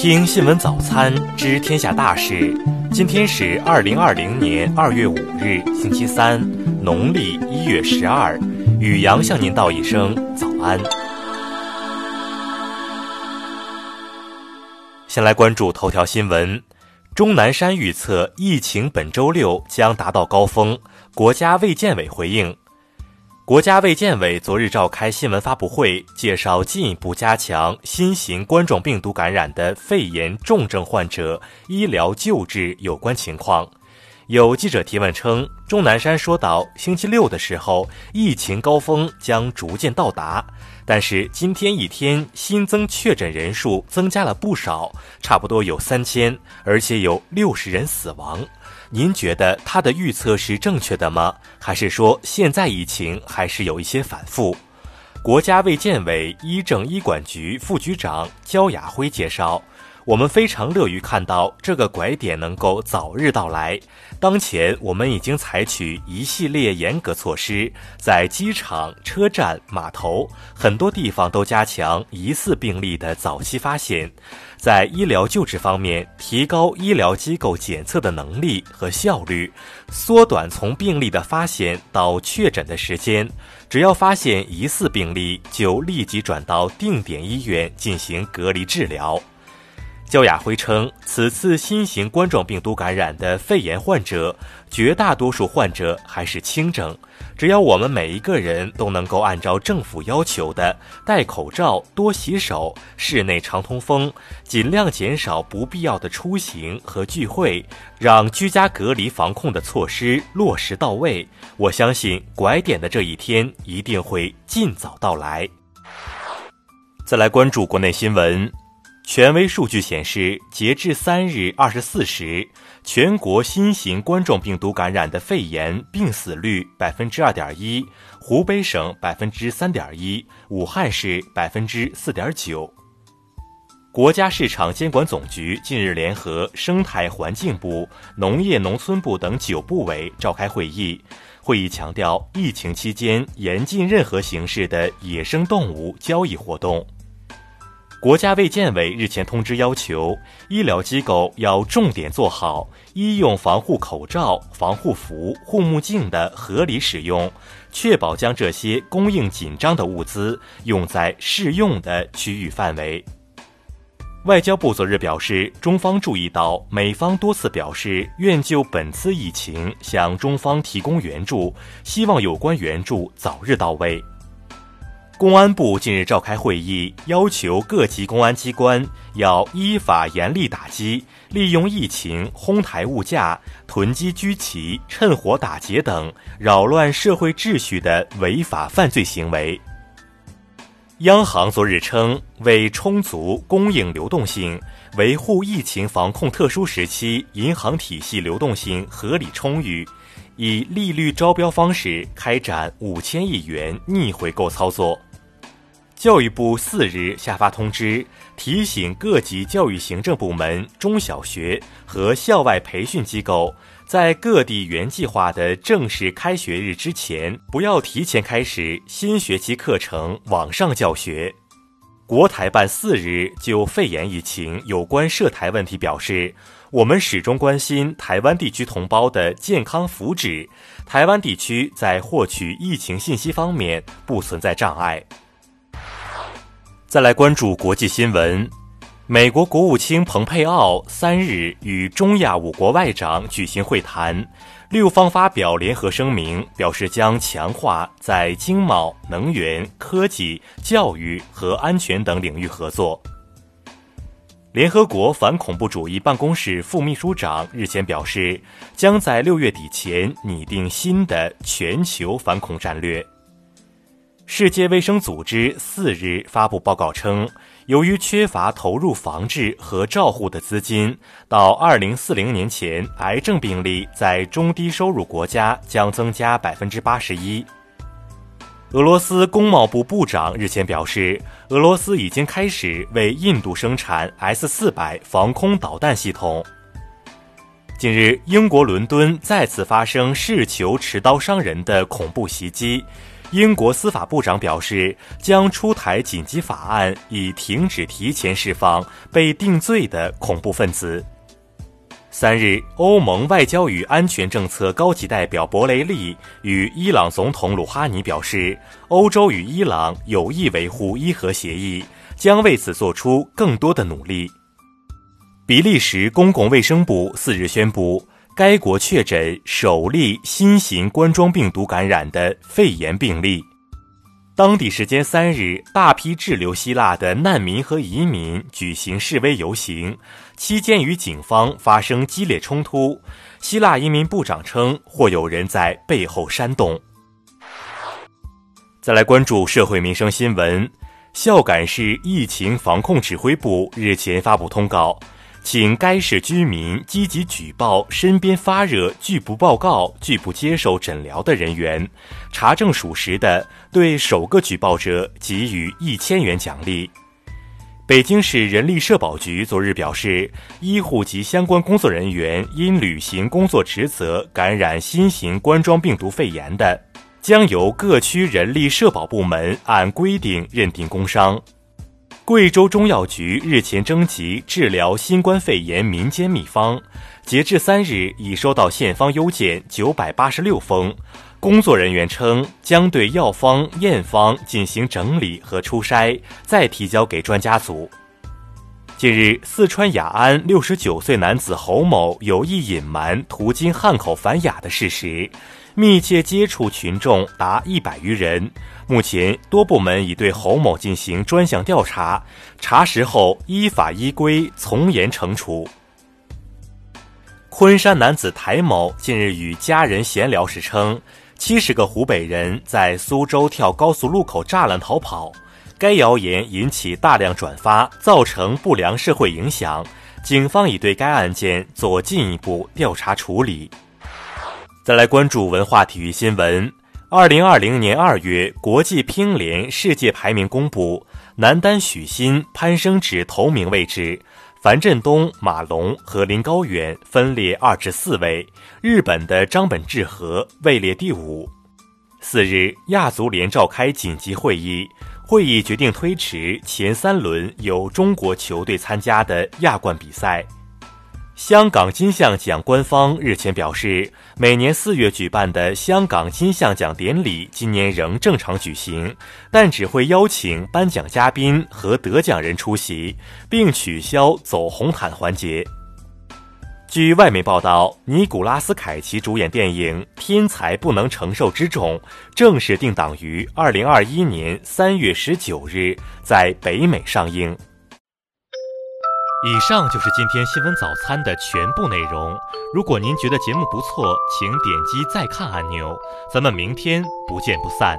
听新闻早餐知天下大事。今天是二零二零年二月五日，星期三，农历一月十二。雨阳向您道一声早安。先来关注头条新闻：钟南山预测疫情本周六将达到高峰，国家卫健委回应。国家卫健委昨日召开新闻发布会，介绍进一步加强新型冠状病毒感染的肺炎重症患者医疗救治有关情况。有记者提问称，钟南山说到星期六的时候，疫情高峰将逐渐到达，但是今天一天新增确诊人数增加了不少，差不多有三千，而且有六十人死亡。您觉得他的预测是正确的吗？还是说现在疫情还是有一些反复？国家卫健委医政医管局副局长焦亚辉介绍。我们非常乐于看到这个拐点能够早日到来。当前，我们已经采取一系列严格措施，在机场、车站、码头很多地方都加强疑似病例的早期发现，在医疗救治方面提高医疗机构检测的能力和效率，缩短从病例的发现到确诊的时间。只要发现疑似病例，就立即转到定点医院进行隔离治疗。焦亚辉称，此次新型冠状病毒感染的肺炎患者，绝大多数患者还是轻症。只要我们每一个人都能够按照政府要求的戴口罩、多洗手、室内常通风，尽量减少不必要的出行和聚会，让居家隔离防控的措施落实到位，我相信拐点的这一天一定会尽早到来。再来关注国内新闻。权威数据显示，截至三日二十四时，全国新型冠状病毒感染的肺炎病死率百分之二点一，湖北省百分之三点一，武汉市百分之四点九。国家市场监管总局近日联合生态环境部、农业农村部等九部委召开会议，会议强调，疫情期间严禁任何形式的野生动物交易活动。国家卫健委日前通知要求，医疗机构要重点做好医用防护口罩、防护服、护目镜的合理使用，确保将这些供应紧张的物资用在适用的区域范围。外交部昨日表示，中方注意到美方多次表示愿就本次疫情向中方提供援助，希望有关援助早日到位。公安部近日召开会议，要求各级公安机关要依法严厉打击利用疫情哄抬物价、囤积居奇、趁火打劫等扰乱社会秩序的违法犯罪行为。央行昨日称，为充足供应流动性，维护疫情防控特殊时期银行体系流动性合理充裕，以利率招标方式开展五千亿元逆回购操作。教育部四日下发通知，提醒各级教育行政部门、中小学和校外培训机构，在各地原计划的正式开学日之前，不要提前开始新学期课程网上教学。国台办四日就肺炎疫情有关涉台问题表示，我们始终关心台湾地区同胞的健康福祉，台湾地区在获取疫情信息方面不存在障碍。再来关注国际新闻，美国国务卿蓬佩奥三日与中亚五国外长举行会谈，六方发表联合声明，表示将强化在经贸、能源、科技、教育和安全等领域合作。联合国反恐怖主义办公室副秘书长日前表示，将在六月底前拟定新的全球反恐战略。世界卫生组织四日发布报告称，由于缺乏投入防治和照护的资金，到二零四零年前，癌症病例在中低收入国家将增加百分之八十一。俄罗斯工贸部部长日前表示，俄罗斯已经开始为印度生产 S 四百防空导弹系统。近日，英国伦敦再次发生试求持刀伤人的恐怖袭击。英国司法部长表示，将出台紧急法案，以停止提前释放被定罪的恐怖分子。三日，欧盟外交与安全政策高级代表博雷利与伊朗总统鲁哈尼表示，欧洲与伊朗有意维护伊核协议，将为此做出更多的努力。比利时公共卫生部四日宣布，该国确诊首例新型冠状病毒感染的肺炎病例。当地时间三日，大批滞留希腊的难民和移民举行示威游行，期间与警方发生激烈冲突。希腊移民部长称，或有人在背后煽动。再来关注社会民生新闻，孝感市疫情防控指挥部日前发布通告。请该市居民积极举报身边发热、拒不报告、拒不接受诊疗的人员，查证属实的，对首个举报者给予一千元奖励。北京市人力社保局昨日表示，医护及相关工作人员因履行工作职责感染新型冠状病毒肺炎的，将由各区人力社保部门按规定认定工伤。贵州中药局日前征集治疗新冠肺炎民间秘方，截至三日已收到现方邮件九百八十六封。工作人员称，将对药方验方进行整理和初筛，再提交给专家组。近日，四川雅安六十九岁男子侯某有意隐瞒途经汉口返雅的事实。密切接触群众达一百余人，目前多部门已对侯某进行专项调查，查实后依法依规从严惩处。昆山男子台某近日与家人闲聊时称，七十个湖北人在苏州跳高速路口栅栏逃跑，该谣言引起大量转发，造成不良社会影响，警方已对该案件做进一步调查处理。再来关注文化体育新闻。二零二零年二月，国际乒联世界排名公布，男单许昕攀升至头名位置，樊振东、马龙和林高远分列二至四位，日本的张本智和位列第五。四日，亚足联召开紧急会议，会议决定推迟前三轮由中国球队参加的亚冠比赛。香港金像奖官方日前表示，每年四月举办的香港金像奖典礼今年仍正常举行，但只会邀请颁奖嘉宾和得奖人出席，并取消走红毯环节。据外媒报道，尼古拉斯凯奇主演电影《天才不能承受之重》正式定档于二零二一年三月十九日在北美上映。以上就是今天新闻早餐的全部内容。如果您觉得节目不错，请点击再看按钮。咱们明天不见不散。